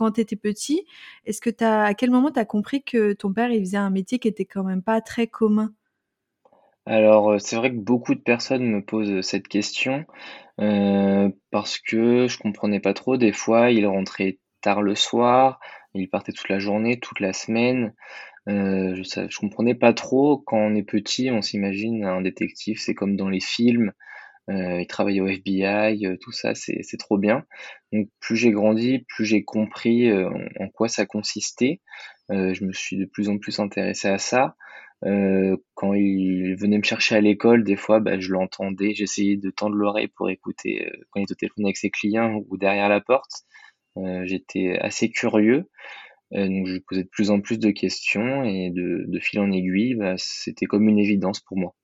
quand tu étais petit, est-ce que tu à quel moment tu as compris que ton père, il faisait un métier qui était quand même pas très commun? Alors, heu, c'est vrai que beaucoup de personnes me posent, cette question, heu, parce que je comprenais pas trop. Des fois, il rentrait tard le soir, il partait toute la journée, toute la semaine. Heu, je je comprenais pas trop. Quand on est petit, on s'imagine un détective, c'est comme dans les films, il travaille au FBI, heu, tout ça, c'est trop bien. Donc plus j'ai grandi, plus j'ai compris, heu, en quoi ça consistait. Je me suis de plus en plus intéressé à ça. Heu, quand il venait me chercher à l'école, des fois, bah, je l'entendais, j'essayais de tendre l'oreille pour écouter, heu, quand il était au téléphone avec ses clients ou derrière la porte. Heu, j'étais assez curieux, donc je posais de plus en plus de questions et de de fil en aiguille, bah, c'était comme une évidence pour moi.